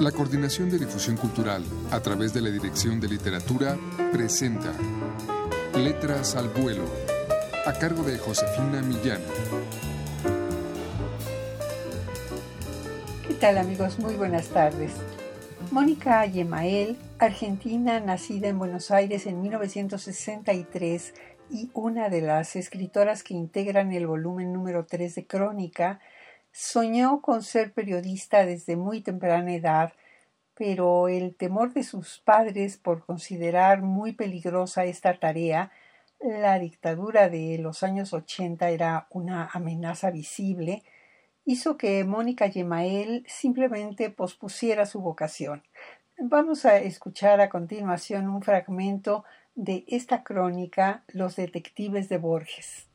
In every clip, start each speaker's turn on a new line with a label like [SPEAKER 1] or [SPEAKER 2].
[SPEAKER 1] La Coordinación de Difusión Cultural, a través de la Dirección de Literatura, presenta Letras al Vuelo, a cargo de Josefina Millán.
[SPEAKER 2] ¿Qué tal amigos? Muy buenas tardes. Mónica Yemael, argentina, nacida en Buenos Aires en 1963 y una de las escritoras que integran el volumen número 3 de Crónica, soñó con ser periodista desde muy temprana edad, pero el temor de sus padres por considerar muy peligrosa esta tarea, la dictadura de los años 80 era una amenaza visible, hizo que Mónica Yemael simplemente pospusiera su vocación. Vamos a escuchar a continuación un fragmento de esta crónica Los detectives de Borges.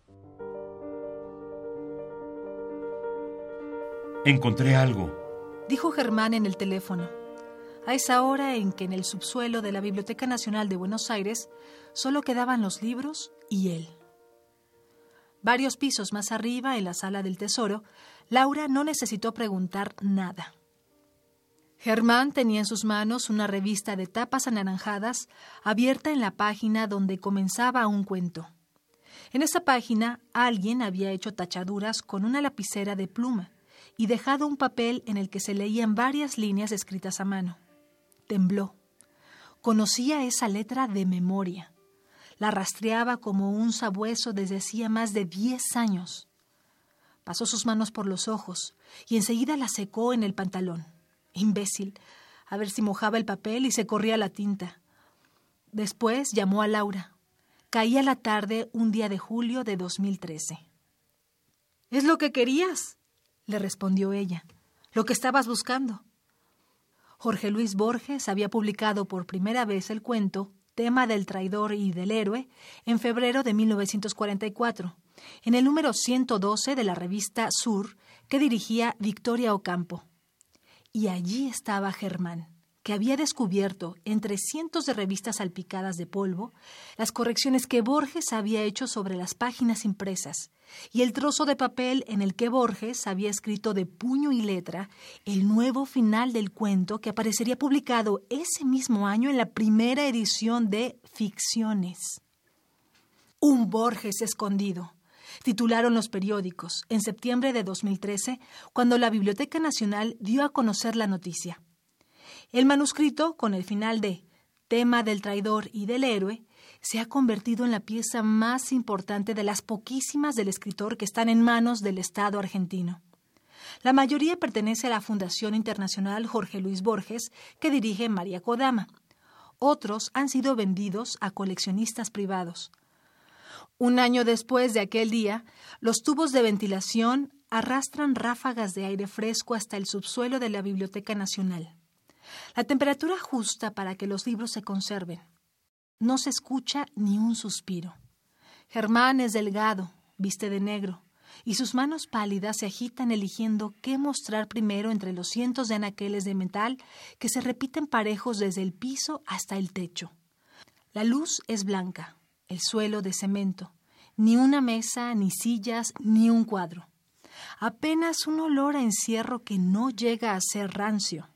[SPEAKER 3] Encontré algo,
[SPEAKER 4] dijo Germán en el teléfono, a esa hora en que en el subsuelo de la Biblioteca Nacional de Buenos Aires solo quedaban los libros y él. Varios pisos más arriba, en la sala del tesoro, Laura no necesitó preguntar nada. Germán tenía en sus manos una revista de tapas anaranjadas abierta en la página donde comenzaba un cuento. En esa página alguien había hecho tachaduras con una lapicera de pluma y dejado un papel en el que se leían varias líneas escritas a mano. Tembló. Conocía esa letra de memoria. La rastreaba como un sabueso desde hacía más de diez años. Pasó sus manos por los ojos y enseguida la secó en el pantalón. Imbécil. A ver si mojaba el papel y se corría la tinta. Después llamó a Laura. Caía la tarde un día de julio de 2013. ¿Es lo que querías? Le respondió ella. Lo que estabas buscando. Jorge Luis Borges había publicado por primera vez el cuento tema del traidor y del héroe, en febrero de 1944, en el número 112 de la revista Sur que dirigía Victoria Ocampo. Y allí estaba Germán, que había descubierto, entre cientos de revistas salpicadas de polvo, las correcciones que Borges había hecho sobre las páginas impresas, y el trozo de papel en el que Borges había escrito de puño y letra el nuevo final del cuento que aparecería publicado ese mismo año en la primera edición de Ficciones. Un Borges escondido titularon los periódicos en septiembre de 2013, cuando la Biblioteca Nacional dio a conocer la noticia. El manuscrito, con el final de Tema del traidor y del héroe, se ha convertido en la pieza más importante de las poquísimas del escritor que están en manos del Estado argentino. La mayoría pertenece a la Fundación Internacional Jorge Luis Borges, que dirige María Kodama. Otros han sido vendidos a coleccionistas privados. Un año después de aquel día, los tubos de ventilación arrastran ráfagas de aire fresco hasta el subsuelo de la Biblioteca Nacional. La temperatura justa para que los libros se conserven. No se escucha ni un suspiro. Germán es delgado, viste de negro, y sus manos pálidas se agitan eligiendo qué mostrar primero entre los cientos de anaqueles de metal que se repiten parejos desde el piso hasta el techo. La luz es blanca, el suelo de cemento, ni una mesa, ni sillas, ni un cuadro. Apenas un olor a encierro que no llega a ser rancio.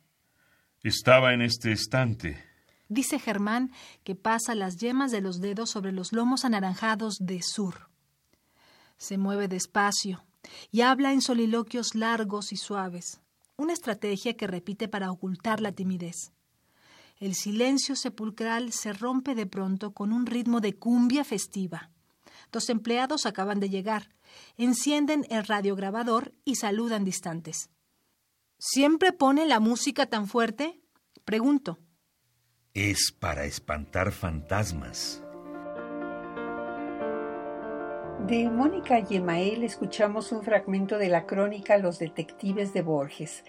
[SPEAKER 3] Estaba en este estante,
[SPEAKER 4] dice Germán, que pasa las yemas de los dedos sobre los lomos anaranjados de Sur. Se mueve despacio y habla en soliloquios largos y suaves, una estrategia que repite para ocultar la timidez. El silencio sepulcral se rompe de pronto con un ritmo de cumbia festiva. Dos empleados acaban de llegar, encienden el radiograbador y saludan distantes. ¿Siempre pone la música tan fuerte? Pregunto
[SPEAKER 3] es para espantar fantasmas.
[SPEAKER 2] De Mónica Yemael escuchamos un fragmento de la crónica Los Detectives de Borges.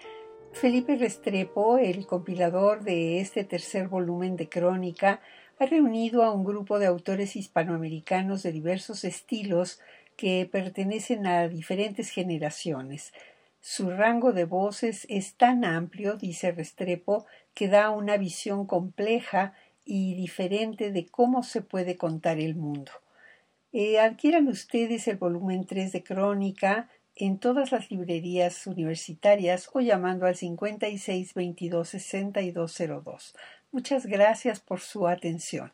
[SPEAKER 2] Felipe Restrepo, el compilador de este tercer volumen de crónica, ha reunido a un grupo de autores hispanoamericanos de diversos estilos que pertenecen a diferentes generaciones. Su rango de voces es tan amplio, dice Restrepo, que da una visión compleja y diferente de cómo se puede contar el mundo. Eh, adquieran ustedes el volumen 3 de Crónica en todas las librerías universitarias o llamando al 56 22 6202. Muchas gracias por su atención.